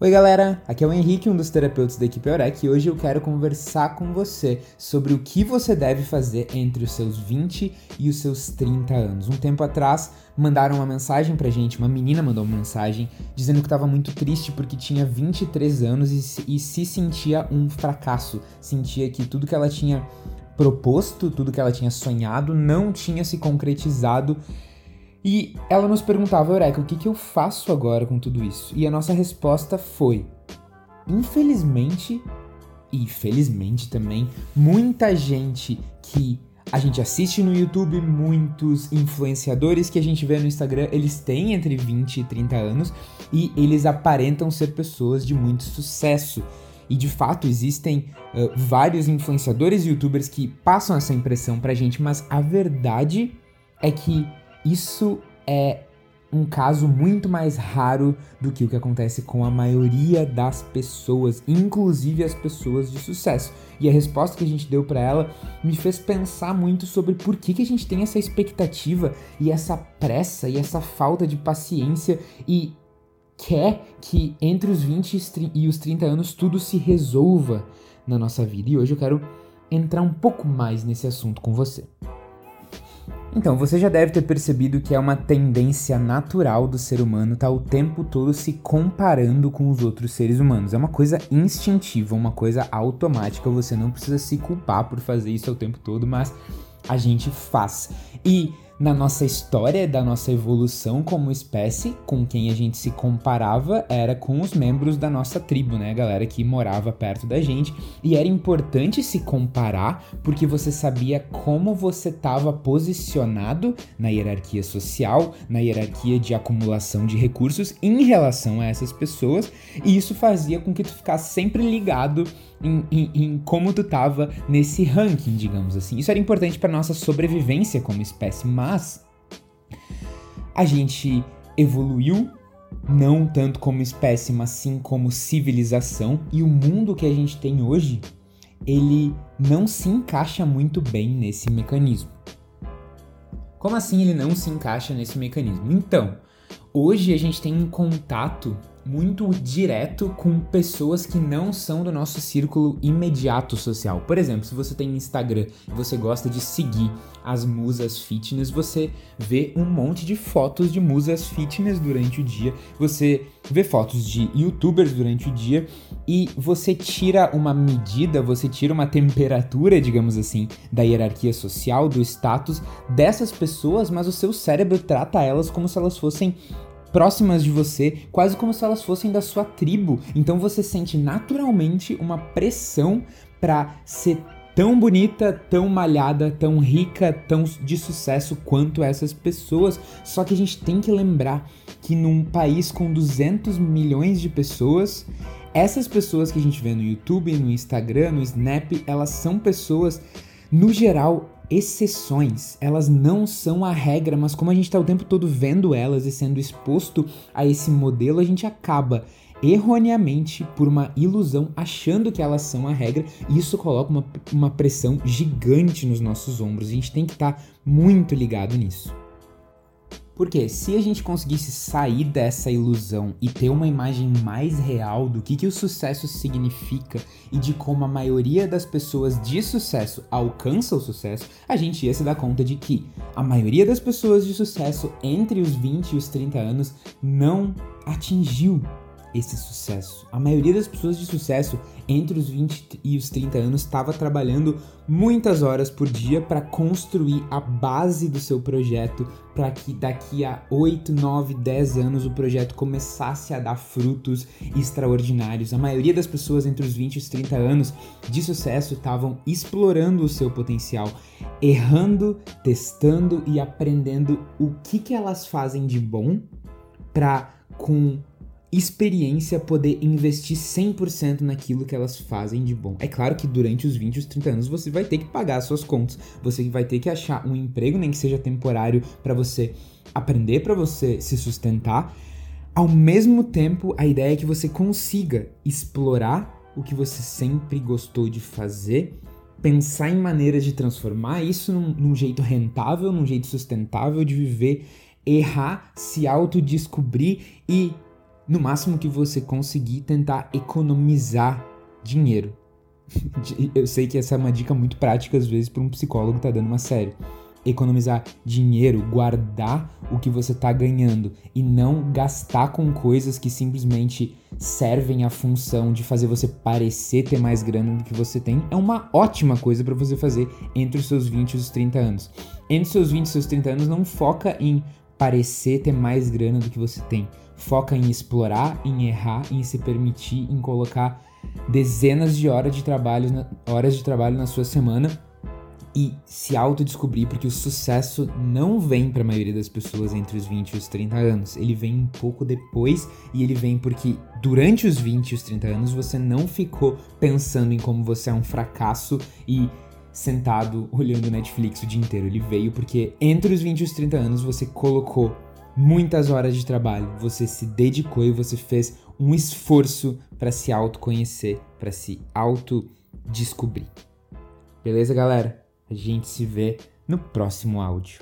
Oi galera, aqui é o Henrique, um dos terapeutas da equipe Eurek, e hoje eu quero conversar com você sobre o que você deve fazer entre os seus 20 e os seus 30 anos. Um tempo atrás, mandaram uma mensagem pra gente, uma menina mandou uma mensagem dizendo que estava muito triste porque tinha 23 anos e, e se sentia um fracasso, sentia que tudo que ela tinha proposto, tudo que ela tinha sonhado não tinha se concretizado e ela nos perguntava, Eureka, o que, que eu faço agora com tudo isso? E a nossa resposta foi: infelizmente, e felizmente também, muita gente que a gente assiste no YouTube, muitos influenciadores que a gente vê no Instagram, eles têm entre 20 e 30 anos e eles aparentam ser pessoas de muito sucesso. E de fato existem uh, vários influenciadores e youtubers que passam essa impressão pra gente, mas a verdade é que isso é um caso muito mais raro do que o que acontece com a maioria das pessoas, inclusive as pessoas de sucesso. E a resposta que a gente deu para ela me fez pensar muito sobre por que, que a gente tem essa expectativa e essa pressa e essa falta de paciência e quer que entre os 20 e os 30 anos tudo se resolva na nossa vida. E hoje eu quero entrar um pouco mais nesse assunto com você. Então, você já deve ter percebido que é uma tendência natural do ser humano estar tá o tempo todo se comparando com os outros seres humanos. É uma coisa instintiva, uma coisa automática, você não precisa se culpar por fazer isso o tempo todo, mas a gente faz. E na nossa história da nossa evolução como espécie, com quem a gente se comparava era com os membros da nossa tribo, né, a galera que morava perto da gente, e era importante se comparar porque você sabia como você estava posicionado na hierarquia social, na hierarquia de acumulação de recursos em relação a essas pessoas, e isso fazia com que tu ficasse sempre ligado em, em, em como tu tava nesse ranking, digamos assim. Isso era importante para nossa sobrevivência como espécie, mas a gente evoluiu não tanto como espécie, mas sim como civilização, e o mundo que a gente tem hoje, ele não se encaixa muito bem nesse mecanismo. Como assim ele não se encaixa nesse mecanismo? Então, hoje a gente tem um contato muito direto com pessoas que não são do nosso círculo imediato social. Por exemplo, se você tem Instagram e você gosta de seguir as musas fitness, você vê um monte de fotos de musas fitness durante o dia, você vê fotos de youtubers durante o dia e você tira uma medida, você tira uma temperatura, digamos assim, da hierarquia social, do status dessas pessoas, mas o seu cérebro trata elas como se elas fossem próximas de você, quase como se elas fossem da sua tribo. Então você sente naturalmente uma pressão para ser tão bonita, tão malhada, tão rica, tão de sucesso quanto essas pessoas. Só que a gente tem que lembrar que num país com 200 milhões de pessoas, essas pessoas que a gente vê no YouTube, no Instagram, no Snap, elas são pessoas no geral exceções, elas não são a regra, mas como a gente está o tempo todo vendo elas e sendo exposto a esse modelo, a gente acaba erroneamente por uma ilusão achando que elas são a regra e isso coloca uma, uma pressão gigante nos nossos ombros. A gente tem que estar tá muito ligado nisso. Porque se a gente conseguisse sair dessa ilusão e ter uma imagem mais real do que, que o sucesso significa e de como a maioria das pessoas de sucesso alcança o sucesso, a gente ia se dar conta de que a maioria das pessoas de sucesso entre os 20 e os 30 anos não atingiu esse sucesso. A maioria das pessoas de sucesso entre os 20 e os 30 anos estava trabalhando muitas horas por dia para construir a base do seu projeto para que daqui a 8, 9, 10 anos o projeto começasse a dar frutos extraordinários. A maioria das pessoas entre os 20 e os 30 anos de sucesso estavam explorando o seu potencial, errando, testando e aprendendo o que, que elas fazem de bom para com experiência poder investir 100% naquilo que elas fazem de bom. É claro que durante os 20 os 30 anos você vai ter que pagar as suas contas, você vai ter que achar um emprego, nem que seja temporário, para você aprender, para você se sustentar. Ao mesmo tempo, a ideia é que você consiga explorar o que você sempre gostou de fazer, pensar em maneiras de transformar isso num, num jeito rentável, num jeito sustentável de viver, errar, se autodescobrir e no máximo que você conseguir, tentar economizar dinheiro. Eu sei que essa é uma dica muito prática às vezes para um psicólogo tá dando uma série economizar dinheiro, guardar o que você está ganhando e não gastar com coisas que simplesmente servem a função de fazer você parecer ter mais grana do que você tem, é uma ótima coisa para você fazer entre os seus 20 e os 30 anos. Entre os seus 20 e os seus 30 anos, não foca em parecer ter mais grana do que você tem. Foca em explorar, em errar, em se permitir, em colocar dezenas de horas de trabalho, horas de trabalho na sua semana e se autodescobrir, porque o sucesso não vem para a maioria das pessoas entre os 20 e os 30 anos. Ele vem um pouco depois e ele vem porque durante os 20 e os 30 anos você não ficou pensando em como você é um fracasso e sentado olhando Netflix o dia inteiro. Ele veio porque entre os 20 e os 30 anos você colocou muitas horas de trabalho, você se dedicou e você fez um esforço para se autoconhecer, para se autodescobrir. Beleza, galera? A gente se vê no próximo áudio.